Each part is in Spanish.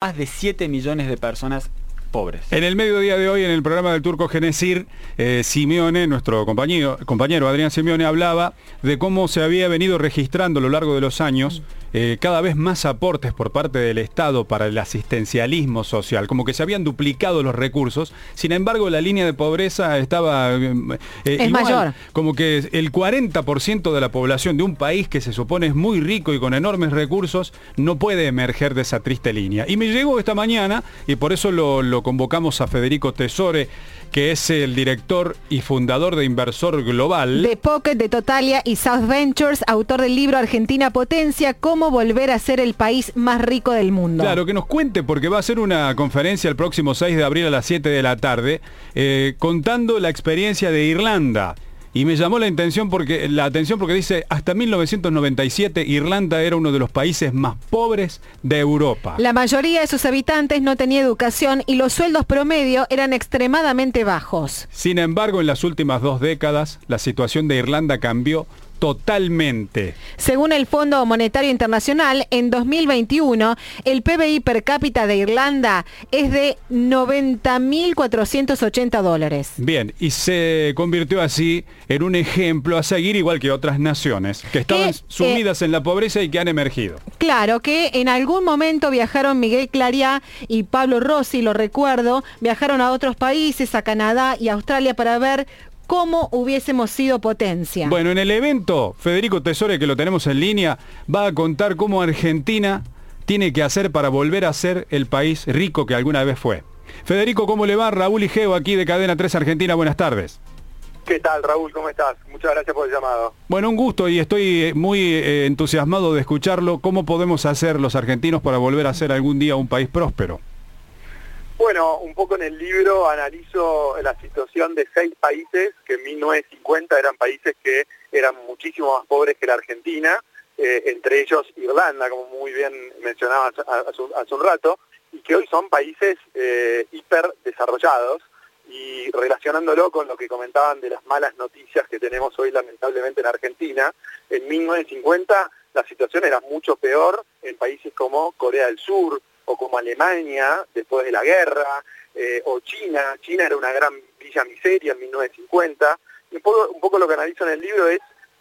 más de 7 millones de personas pobres. En el mediodía de hoy, en el programa del Turco Genesir, eh, Simeone, nuestro compañero, compañero Adrián Simeone, hablaba de cómo se había venido registrando a lo largo de los años eh, cada vez más aportes por parte del Estado para el asistencialismo social, como que se habían duplicado los recursos, sin embargo la línea de pobreza estaba eh, es mayor. como que el 40% de la población de un país que se supone es muy rico y con enormes recursos no puede emerger de esa triste línea. Y me llegó esta mañana, y por eso lo, lo convocamos a Federico Tesore, que es el director y fundador de Inversor Global. De Pocket, de Totalia y South Ventures, autor del libro Argentina Potencia, cómo volver a ser el país más rico del mundo. Claro, que nos cuente, porque va a ser una conferencia el próximo 6 de abril a las 7 de la tarde, eh, contando la experiencia de Irlanda. Y me llamó la, intención porque, la atención porque dice, hasta 1997 Irlanda era uno de los países más pobres de Europa. La mayoría de sus habitantes no tenía educación y los sueldos promedio eran extremadamente bajos. Sin embargo, en las últimas dos décadas, la situación de Irlanda cambió totalmente. Según el Fondo Monetario Internacional, en 2021 el PBI per cápita de Irlanda es de 90.480 dólares. Bien, y se convirtió así en un ejemplo a seguir igual que otras naciones que estaban sumidas en la pobreza y que han emergido. Claro, que en algún momento viajaron Miguel Clariá y Pablo Rossi, lo recuerdo, viajaron a otros países, a Canadá y Australia para ver cómo hubiésemos sido potencia. Bueno, en el evento, Federico Tesore, que lo tenemos en línea, va a contar cómo Argentina tiene que hacer para volver a ser el país rico que alguna vez fue. Federico, ¿cómo le va? Raúl Igeo aquí de Cadena 3 Argentina, buenas tardes. ¿Qué tal, Raúl? ¿Cómo estás? Muchas gracias por el llamado. Bueno, un gusto y estoy muy eh, entusiasmado de escucharlo. ¿Cómo podemos hacer los argentinos para volver a ser algún día un país próspero? Bueno, un poco en el libro analizo la situación de seis países que en 1950 eran países que eran muchísimo más pobres que la Argentina, eh, entre ellos Irlanda, como muy bien mencionaba hace, un rato, y que hoy son países eh, hiper desarrollados y relacionándolo con lo que comentaban de las malas noticias que tenemos hoy lamentablemente en Argentina, en 1950 la situación era mucho peor en países como Corea del Sur, o como Alemania después de la guerra, eh, o China, China era una gran villa miseria en 1950, y un poco, un poco lo que analizo en el libro es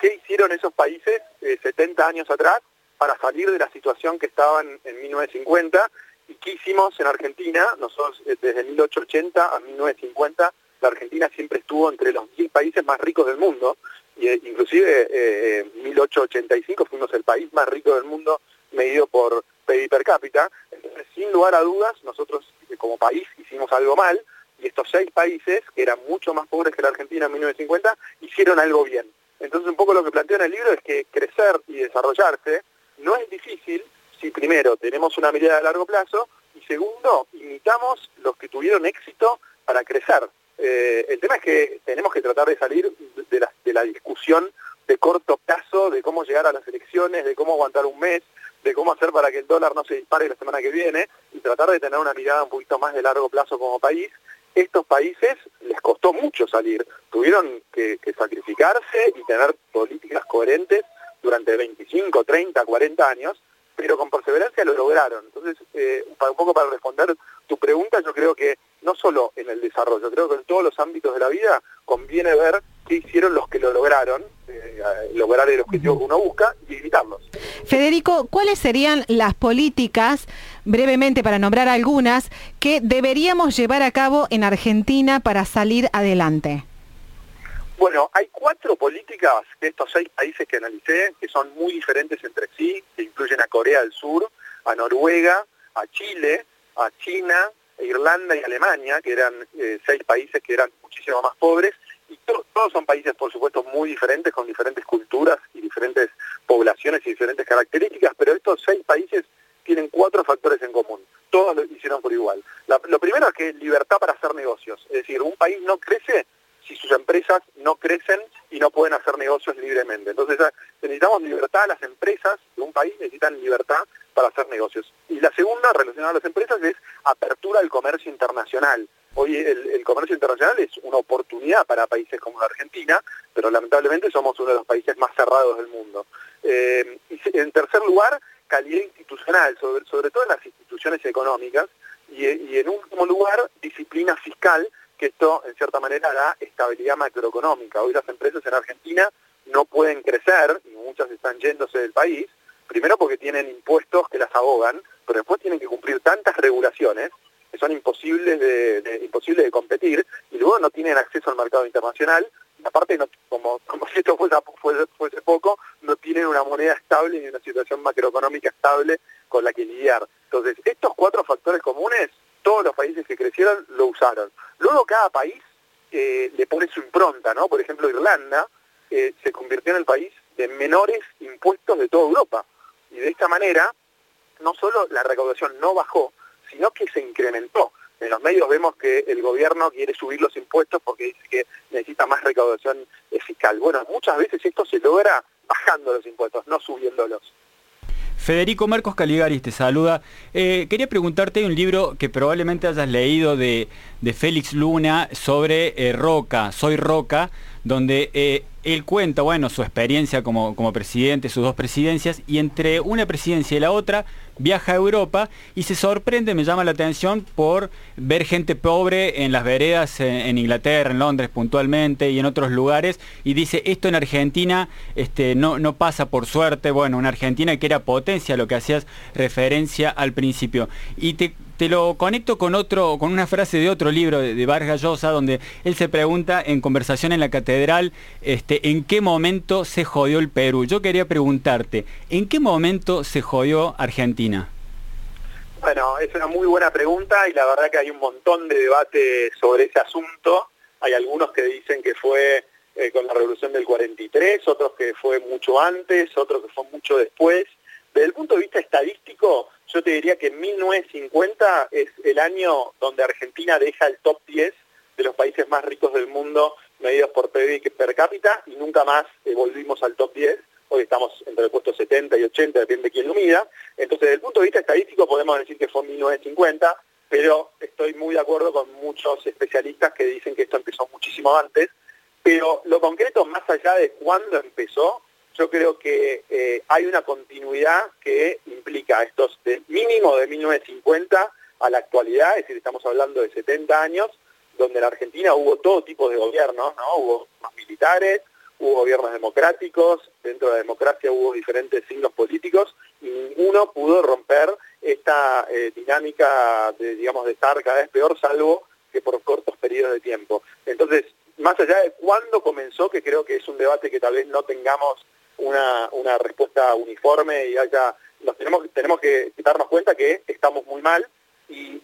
qué hicieron esos países 70 eh, años atrás para salir de la situación que estaban en 1950 y qué hicimos en Argentina, nosotros eh, desde 1880 a 1950 la Argentina siempre estuvo entre los 10 países más ricos del mundo, y inclusive en 1885 fuimos el país más rico del mundo medido por PIB per cápita, entonces sin lugar a dudas nosotros eh, como país hicimos algo mal y estos seis países, que eran mucho más pobres que la Argentina en 1950, hicieron algo bien. Entonces un poco lo que planteo en el libro es que crecer y desarrollarse no es difícil si primero tenemos una mirada a largo plazo y segundo, imitamos los que tuvieron éxito para crecer. Eh, el tema es que tenemos que tratar de salir de la, de la discusión de corto plazo, de cómo llegar a las elecciones, de cómo aguantar un mes, de cómo hacer para que el dólar no se dispare la semana que viene y tratar de tener una mirada un poquito más de largo plazo como país. Estos países les costó mucho salir, tuvieron que, sacrificarse y tener políticas coherentes durante 25, 30, 40 años, pero con perseverancia lo lograron. Entonces, eh, un poco para responder tu pregunta, yo creo que no solo en el desarrollo, creo que en todos los ámbitos de la vida conviene ver qué hicieron los que lo lograron, eh, lograr el objetivo que uno busca y evitarlos. Federico, ¿cuáles serían las políticas, brevemente para nombrar algunas, que deberíamos llevar a cabo en Argentina para salir adelante? Bueno, hay cuatro políticas de estos seis países que analicé que son muy diferentes entre sí, que incluyen a Corea del Sur, a Noruega, a Chile, a China, Irlanda y Alemania, que eran eh, seis países que eran muchísimo más pobres, y todos son países, por supuesto, muy diferentes, con diferentes culturas y diferentes poblaciones y diferentes características, pero estos seis países tienen cuatro factores en común. Todos lo hicieron por igual. lo primero es que libertad para hacer negocios. Es decir, un país no crece si sus empresas no crecen y no pueden hacer negocios libremente. Entonces necesitamos libertad, las empresas de un país necesitan libertad para hacer negocios. Y la segunda, relacionada a las empresas, es apertura al comercio internacional. Hoy el, comercio internacional es una oportunidad para países como la Argentina, pero lamentablemente somos uno de los países más cerrados del mundo. Eh, y en tercer lugar, calidad institucional, sobre, todo en las instituciones económicas, y, y en último lugar, disciplina fiscal, que esto en cierta manera da estabilidad macroeconómica. Hoy las empresas en Argentina no pueden crecer, y muchas están yéndose del país, primero porque tienen impuestos que las ahogan, pero después tienen que cumplir tantas regulaciones que son imposibles de, imposibles de competir, y luego no tienen acceso al mercado internacional, aparte, como, como si esto fuese, fuese, poco, no tienen una moneda estable ni una situación macroeconómica estable con la que lidiar. Entonces, estos cuatro factores comunes, todos los países que crecieron lo usaron. Luego cada país eh, le pone su impronta, ¿no? Por ejemplo, Irlanda eh, se convirtió en el país de menores impuestos de toda Europa. Y de esta manera, no solo la recaudación no bajó, sino que se incrementó. En los medios vemos que el gobierno quiere subir los impuestos porque dice que necesita más recaudación fiscal. Bueno, muchas veces esto se logra bajando los impuestos, no subiéndolos. Federico Marcos Caligaris te saluda. Eh, quería preguntarte un libro que probablemente hayas leído de, Félix Luna sobre eh, Roca, Soy Roca, donde eh, él cuenta, bueno, su experiencia como, como presidente, sus dos presidencias, y entre una presidencia y la otra viaja a Europa y se sorprende, me llama la atención, por ver gente pobre en las veredas en, Inglaterra, en Londres puntualmente y en otros lugares, y dice, esto en Argentina este, no, no pasa por suerte, bueno, una Argentina que era potencia, lo que hacías referencia al principio. Y te lo conecto con otro, con una frase de otro libro de, Vargas Llosa, donde él se pregunta en conversación en la catedral, este, ¿en qué momento se jodió el Perú? Yo quería preguntarte, ¿en qué momento se jodió Argentina? Bueno, es una muy buena pregunta y la verdad que hay un montón de debate sobre ese asunto. Hay algunos que dicen que fue eh, con la revolución del 43, otros que fue mucho antes, otros que fue mucho después. Desde el punto de vista estadístico, yo te diría que 1950 es el año donde Argentina deja el top 10 de los países más ricos del mundo medidos por PIB per cápita y nunca más eh, volvimos al top 10. Hoy estamos entre el puesto 70 y 80, depende de quién lo mida. Entonces, desde el punto de vista estadístico podemos decir que fue 1950, pero estoy muy de acuerdo con muchos especialistas que dicen que esto empezó muchísimo antes. Pero lo concreto, más allá de cuándo empezó, yo creo que eh, hay una continuidad que implica estos de mínimo de 1950 a la actualidad, es decir, estamos hablando de 70 años, donde en Argentina hubo todo tipo de gobiernos, ¿no? Hubo más militares, hubo gobiernos democráticos, dentro de la democracia hubo diferentes signos políticos y ninguno pudo romper esta eh, dinámica de, digamos, de estar cada vez peor, salvo que por cortos periodos de tiempo. Entonces, más allá de cuándo comenzó, que creo que es un debate que tal vez no tengamos una, una respuesta uniforme y haya, nos tenemos, tenemos que darnos cuenta que estamos muy mal y,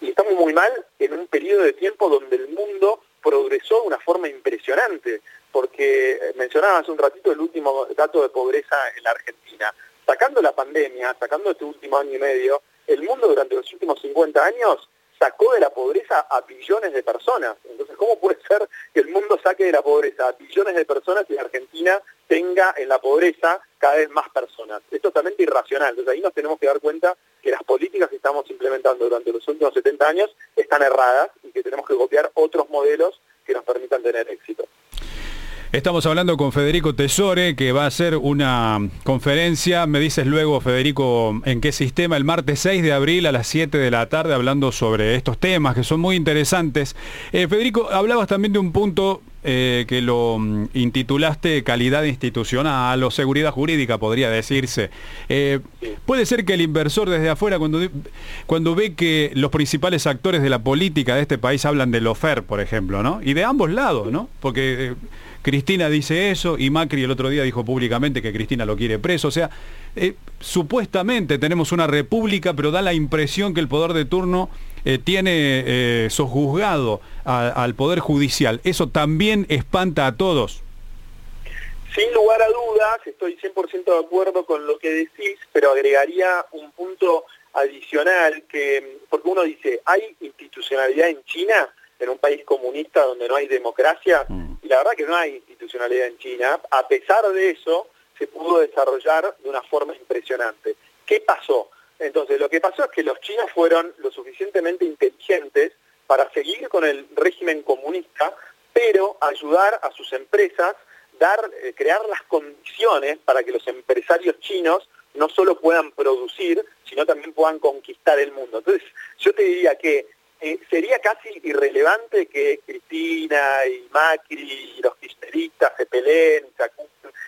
estamos muy mal en un periodo de tiempo donde el mundo progresó de una forma impresionante, porque eh, mencionaba hace un ratito el último dato de pobreza en la Argentina. Sacando la pandemia, sacando este último año y medio, el mundo durante los últimos 50 años sacó de la pobreza a billones de personas. Entonces, ¿cómo puede ser que el mundo saque de la pobreza a billones de personas y Argentina tenga en la pobreza cada vez más personas? Es totalmente irracional. Entonces, ahí nos tenemos que dar cuenta que las políticas que estamos implementando durante los últimos 70 años están erradas y que tenemos que copiar otros modelos que nos permitan tener éxito. Estamos hablando con Federico Tesore, que va a hacer una conferencia. Me dices luego, Federico, en qué sistema, el martes 6 de abril a las 7 de la tarde, hablando sobre estos temas que son muy interesantes. Eh, Federico, hablabas también de un punto eh, que lo mm, intitulaste calidad institucional o seguridad jurídica, podría decirse. Eh, puede ser que el inversor desde afuera, cuando, cuando ve que los principales actores de la política de este país hablan de lofer, por ejemplo, ¿no? Y de ambos lados, ¿no? Porque Cristina dice eso y Macri el otro día dijo públicamente que Cristina lo quiere preso. O sea, eh, supuestamente tenemos una república, pero da la impresión que el poder de turno eh, tiene eh, sojuzgado al poder judicial. Eso también espanta a todos. Sin lugar a dudas, estoy 100% de acuerdo con lo que decís, pero agregaría un punto adicional que, porque uno dice, ¿hay institucionalidad en China? en un país comunista donde no hay democracia, mm. y la verdad que no hay institucionalidad en China, a pesar de eso se pudo desarrollar de una forma impresionante. ¿Qué pasó? Entonces, lo que pasó es que los chinos fueron lo suficientemente inteligentes para seguir con el régimen comunista, pero ayudar a sus empresas, dar, eh, crear las condiciones para que los empresarios chinos no solo puedan producir, sino también puedan conquistar el mundo. Entonces, yo te diría que eh, sería casi irrelevante que Cristina y Macri y los kirchneristas se peleen,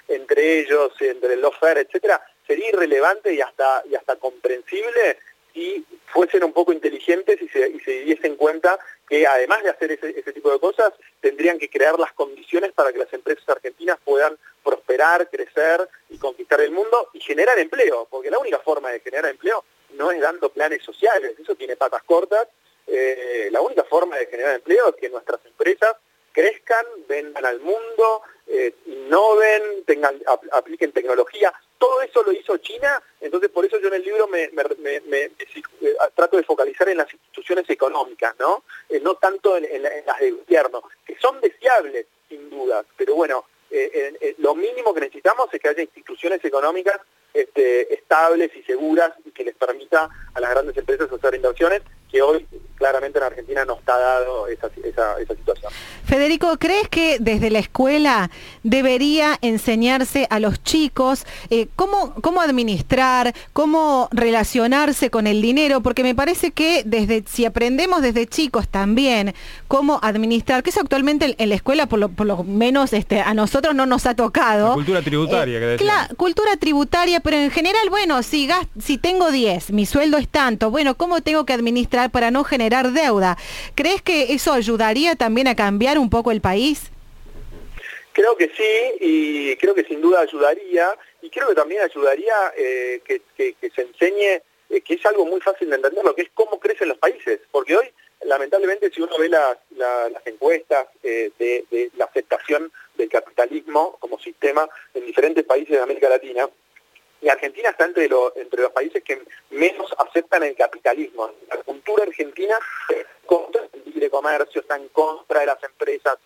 entre ellos, entre el lofer, etcétera, sería irrelevante y hasta, y hasta comprensible si fuesen un poco inteligentes y se, y se diesen cuenta que además de hacer ese, ese, tipo de cosas, tendrían que crear las condiciones para que las empresas argentinas puedan prosperar, crecer y conquistar el mundo y generar empleo, porque la única forma de generar empleo no es dando planes sociales, eso tiene patas cortas eh, la única forma de generar empleo es que nuestras empresas crezcan, vendan al mundo, eh, innoven, tengan, apliquen tecnología. Todo eso lo hizo China, entonces por me, eh, trato de focalizar en las instituciones económicas, no, no tanto en, las de gobierno, que son deseables, sin duda, pero bueno, lo mínimo que necesitamos es que haya instituciones económicas este, estables y seguras y que les permita a las grandes empresas hacer inversiones que hoy claramente en Argentina esa, situación. Federico, ¿crees que desde la escuela debería enseñarse a los chicos eh, cómo, cómo administrar, cómo relacionarse con el dinero? Porque me parece que desde si aprendemos desde chicos también cómo administrar, que eso actualmente en la escuela por lo, por lo menos este, a nosotros no nos ha tocado. La cultura tributaria, eh, que cultura tributaria, pero en general, bueno, si, si tengo 10, mi sueldo es tanto, bueno, ¿cómo tengo que administrar para no generar deuda. ¿Crees que eso ayudaría también a cambiar un poco el país? Creo que sí, y creo que sin duda ayudaría, y creo que también ayudaría eh, que, se enseñe, eh, que es algo muy fácil de entender, lo que es cómo crecen los países, porque hoy, lamentablemente, si uno ve las, encuestas eh, de la aceptación del capitalismo como sistema en diferentes países de América Latina, y Argentina está entre, los países que menos aceptan el capitalismo. La cultura argentina está contra del libre comercio, está en contra de las empresas,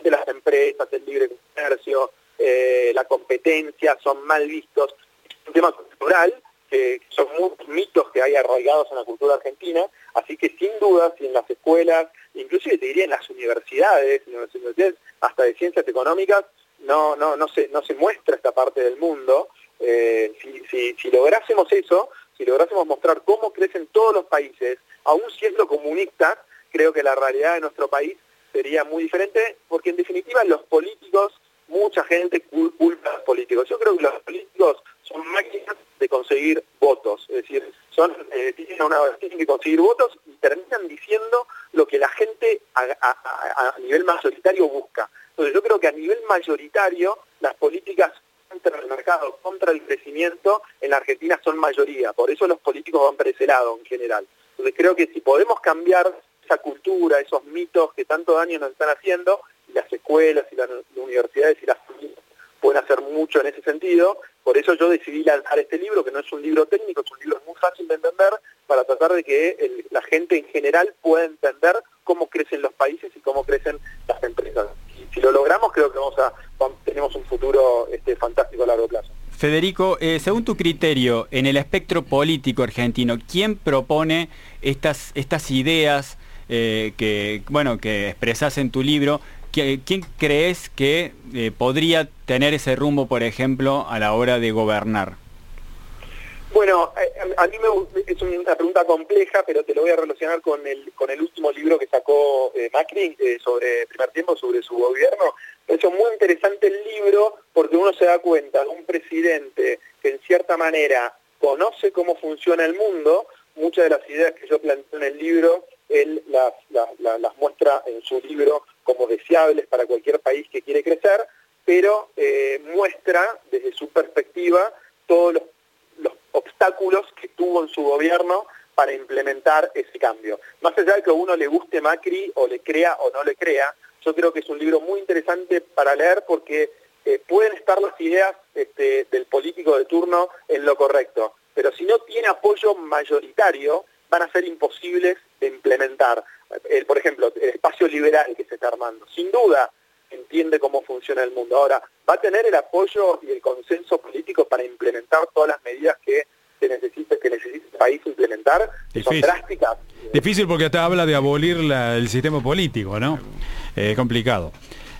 de las empresas, el libre comercio, eh, la competencia, son mal vistos. Es un tema cultural, que son muchos mitos que hay arraigados en la cultura argentina, así que sin duda, si en las escuelas, inclusive te diría en las universidades, en las universidades hasta de ciencias económicas, no, no, no, se, no se muestra esta parte del mundo, eh, si, lográsemos eso, si lográsemos mostrar cómo crecen todos los países, aún siendo comunistas, creo que la realidad de nuestro país sería muy diferente, porque en definitiva los políticos, mucha gente culpa a los políticos. Yo creo que los políticos son máquinas de conseguir votos, es decir, son, eh, tienen, una, tienen que conseguir votos y terminan diciendo lo que la gente a nivel mayoritario busca. Entonces yo creo que a nivel mayoritario las políticas contra el mercado, contra el crecimiento, en la Argentina son mayoría. Por eso los políticos van por en general. Entonces creo que si podemos cambiar esa cultura, esos mitos que tanto daño nos están haciendo, y las escuelas y las universidades y las familias pueden hacer mucho en ese sentido. Por eso yo decidí lanzar este libro, que no es un libro técnico, es un libro muy fácil de entender, para tratar de que la gente en general pueda entender cómo crecen los países y cómo crecen las empresas. Si lo logramos, creo que vamos a tenemos un futuro este, fantástico a largo plazo. Federico, eh, según tu criterio, en el espectro político argentino, ¿quién propone estas, estas ideas eh, que, bueno, que expresas en tu libro? ¿Quién crees que eh, podría tener ese rumbo, por ejemplo, a la hora de gobernar? Bueno, a, mí me, es una pregunta compleja, pero te lo voy a relacionar con el, con el último libro que sacó Macri sobre primer tiempo, sobre su gobierno, es muy interesante el libro porque uno se da cuenta de un presidente que en cierta manera conoce cómo funciona el mundo, muchas de las ideas que yo planteo en el libro, él las, muestra en su libro como deseables para cualquier país que quiere crecer, pero eh, muestra desde su perspectiva todos los obstáculos que tuvo en su gobierno para implementar ese cambio. Más allá de que a uno le guste Macri o le crea o no le crea, yo creo que es un libro muy interesante para leer porque eh, pueden estar las ideas este, del político de turno en lo correcto, pero si no tiene apoyo mayoritario, van a ser imposibles de implementar. Por ejemplo, el espacio liberal que se está armando, sin duda entiende cómo funciona el mundo. Ahora, va a tener el apoyo y el consenso político para implementar todas las medidas que se necesita, que necesita el país implementar, son drásticas. Difícil porque hasta habla de abolir el sistema político, ¿no? Es complicado.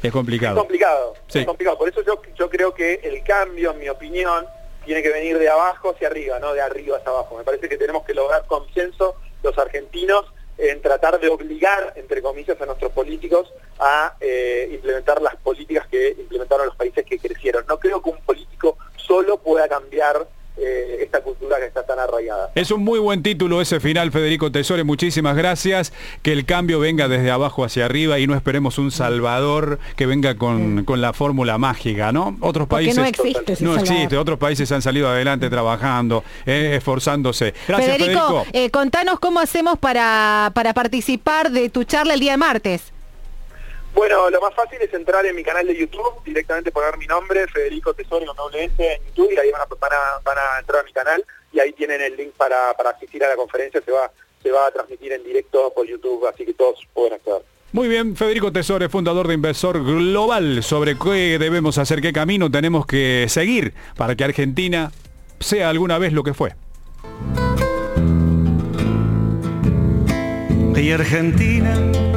Es complicado. Es complicado. Es complicado. Por eso yo, yo creo que el cambio, en mi opinión, tiene que venir de abajo hacia arriba, no de arriba hacia abajo. Me parece que tenemos que lograr consenso los argentinos en tratar de obligar, entre comillas, a nuestros políticos a eh, implementar las políticas que implementaron los países que crecieron. No creo político solo pueda cambiar eh, esta cultura que está tan arraigada. Es un muy buen título ese final, Federico Tesore. Muchísimas gracias. Que el cambio venga desde abajo hacia arriba y no esperemos un salvador que venga con, la fórmula mágica, ¿no? Otros países... no existe. no existe. Otros países han salido adelante trabajando, eh, esforzándose. Gracias, Federico. Eh, contanos cómo hacemos para, para participar de tu charla el día de martes. Bueno, lo más fácil es entrar en mi canal de YouTube, directamente poner mi nombre, Federico Tesoro con doble S en YouTube, y ahí van a, van a, entrar a mi canal y ahí tienen el link para, asistir a la conferencia, se va, se va a transmitir en directo por YouTube, así que todos pueden acceder. Muy bien, Federico Tesore, fundador de Inversor Global, sobre qué debemos hacer, qué camino tenemos que seguir para que Argentina sea alguna vez lo que fue. Y Argentina